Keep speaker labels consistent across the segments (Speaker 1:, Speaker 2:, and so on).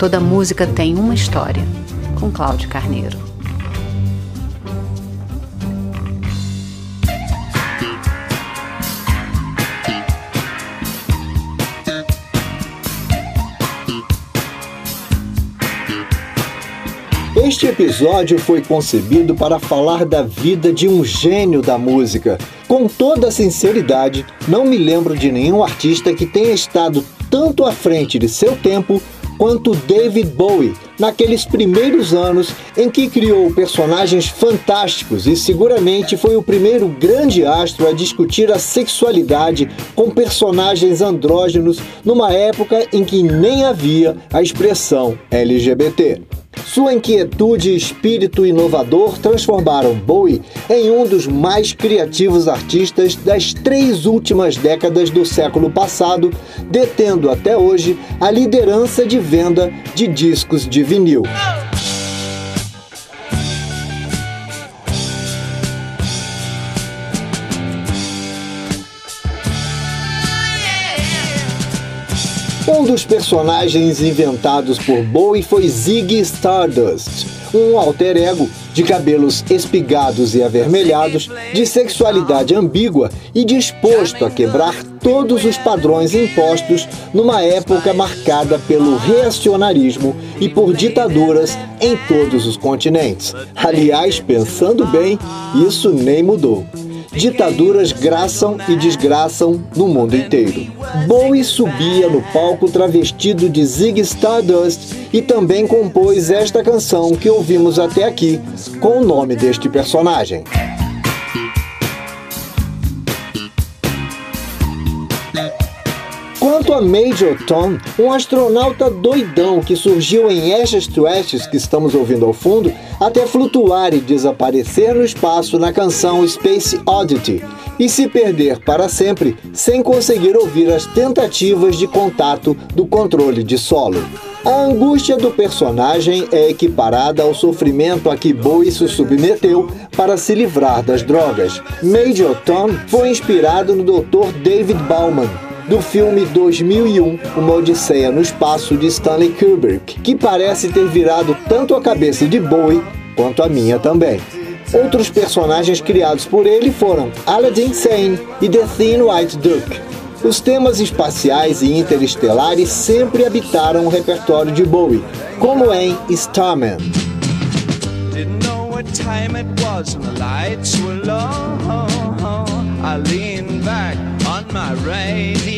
Speaker 1: Toda música tem uma história, com Cláudio Carneiro.
Speaker 2: Este episódio foi concebido para falar da vida de um gênio da música. Com toda sinceridade, não me lembro de nenhum artista que tenha estado tanto à frente de seu tempo quanto David Bowie naqueles primeiros anos em que criou personagens fantásticos e seguramente foi o primeiro grande astro a discutir a sexualidade com personagens andrógenos numa época em que nem havia a expressão LGBT. Sua inquietude e espírito inovador transformaram Bowie em um dos mais criativos artistas das três últimas décadas do século passado, detendo até hoje a liderança de venda de discos de vinil. Um dos personagens inventados por Bowie foi Ziggy Stardust, um alter ego de cabelos espigados e avermelhados, de sexualidade ambígua e disposto a quebrar todos os padrões impostos numa época marcada pelo reacionarismo e por ditaduras em todos os continentes. Aliás, pensando bem, isso nem mudou ditaduras graçam e desgraçam no mundo inteiro. Bowie subia no palco travestido de Zig Stardust e também compôs esta canção que ouvimos até aqui, com o nome deste personagem. Quanto a Major Tom, um astronauta doidão que surgiu em Ashes to Ashes, que estamos ouvindo ao fundo, até flutuar e desaparecer no espaço na canção Space Oddity e se perder para sempre sem conseguir ouvir as tentativas de contato do controle de solo. A angústia do personagem é equiparada ao sofrimento a que Bowie se submeteu para se livrar das drogas. Major Tom foi inspirado no Dr. David Bauman, do filme 2001, Uma Odisseia no Espaço de Stanley Kubrick, que parece ter virado tanto a cabeça de Bowie quanto a minha também. Outros personagens criados por ele foram Aladdin Sane e The Thin White Duck. Os temas espaciais e interestelares sempre habitaram o repertório de Bowie, como em Starman. I.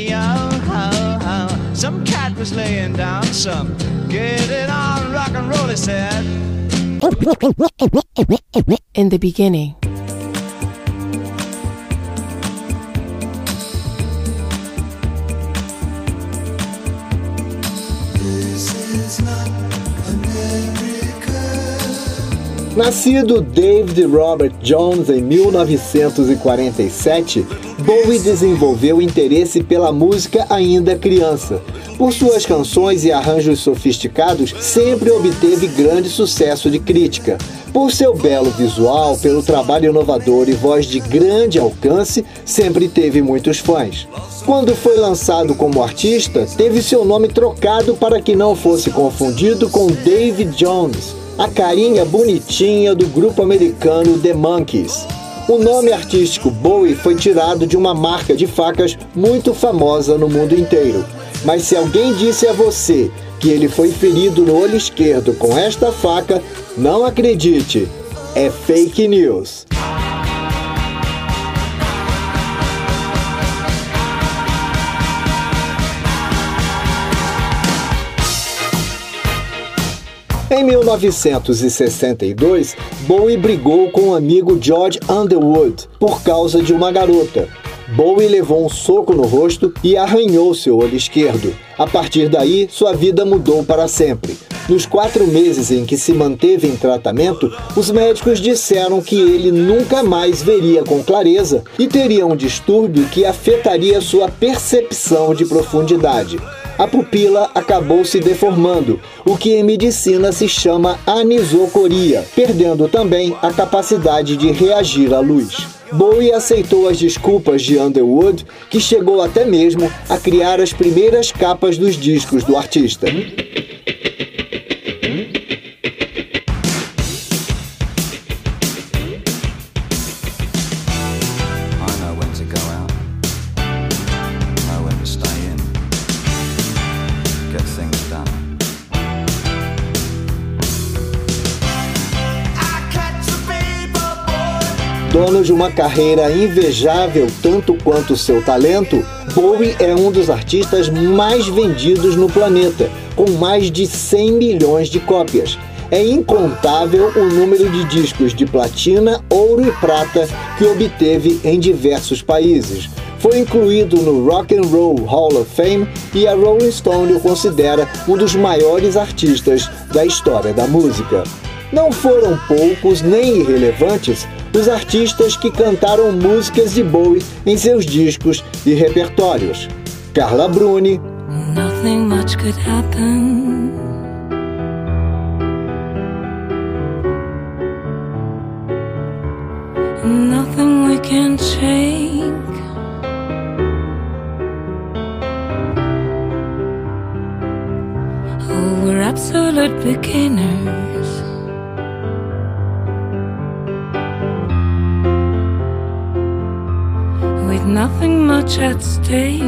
Speaker 2: Laying down some get it on rock and roll, he said.
Speaker 1: In the beginning.
Speaker 2: Nascido David Robert Jones em 1947, Bowie desenvolveu interesse pela música ainda criança. Por suas canções e arranjos sofisticados, sempre obteve grande sucesso de crítica. Por seu belo visual, pelo trabalho inovador e voz de grande alcance, sempre teve muitos fãs. Quando foi lançado como artista, teve seu nome trocado para que não fosse confundido com David Jones a carinha bonitinha do grupo americano The Monkees. O nome artístico Bowie foi tirado de uma marca de facas muito famosa no mundo inteiro. Mas se alguém disse a você que ele foi ferido no olho esquerdo com esta faca, não acredite, é fake news. Em 1962, Bowie brigou com o amigo George Underwood por causa de uma garota. Bowie levou um soco no rosto e arranhou seu olho esquerdo. A partir daí, sua vida mudou para sempre. Nos quatro meses em que se manteve em tratamento, os médicos disseram que ele nunca mais veria com clareza e teria um distúrbio que afetaria sua percepção de profundidade a pupila acabou se deformando, o que em medicina se chama anisocoria, perdendo também a capacidade de reagir à luz. Bowie aceitou as desculpas de Underwood, que chegou até mesmo a criar as primeiras capas dos discos do artista. De uma carreira invejável tanto quanto seu talento, Bowie é um dos artistas mais vendidos no planeta, com mais de 100 milhões de cópias. É incontável o número de discos de platina, ouro e prata que obteve em diversos países. Foi incluído no Rock and Roll Hall of Fame e a Rolling Stone o considera um dos maiores artistas da história da música. Não foram poucos nem irrelevantes os artistas que cantaram músicas de Bowie em seus discos e repertórios. Carla Bruni. Nothing much could happen. Nothing we can change. Oh, we're absolute beginners. Nothing much at stake.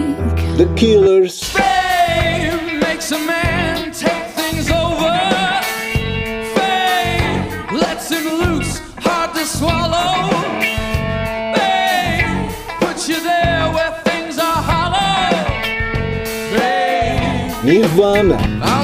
Speaker 2: The Killers. Fame makes a man take things over. Fame lets him loose, hard to swallow. put you there where Nirvana. Oh no,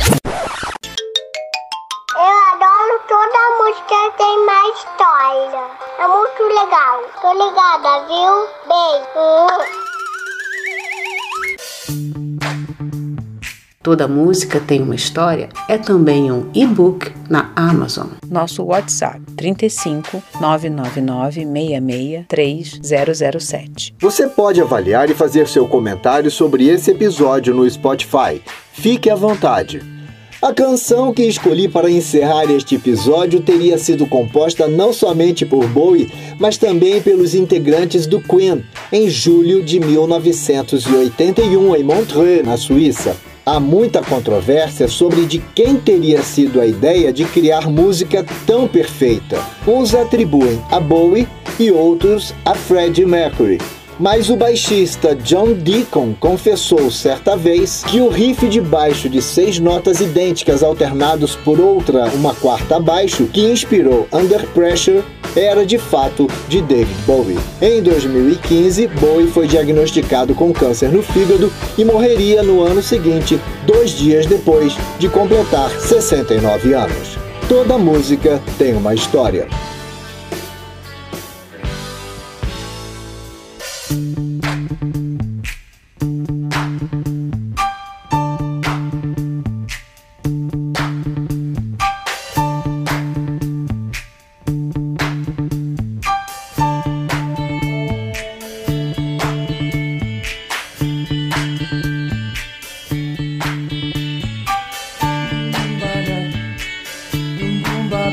Speaker 2: música tem mais história. É muito legal. Tô ligada, viu? Beijo.
Speaker 1: Toda música tem uma história é também um e-book na Amazon.
Speaker 3: Nosso WhatsApp 35 999 66 3007.
Speaker 2: Você pode avaliar e fazer seu comentário sobre esse episódio no Spotify. Fique à vontade. A canção que escolhi para encerrar este episódio teria sido composta não somente por Bowie, mas também pelos integrantes do Queen, em julho de 1981, em Montreux, na Suíça. Há muita controvérsia sobre de quem teria sido a ideia de criar música tão perfeita. Uns atribuem a Bowie e outros a Freddie Mercury. Mas o baixista John Deacon confessou certa vez que o riff de baixo de seis notas idênticas alternados por outra, uma quarta abaixo, que inspirou Under Pressure, era de fato de David Bowie. Em 2015, Bowie foi diagnosticado com câncer no fígado e morreria no ano seguinte, dois dias depois de completar 69 anos. Toda música tem uma história.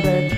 Speaker 4: bed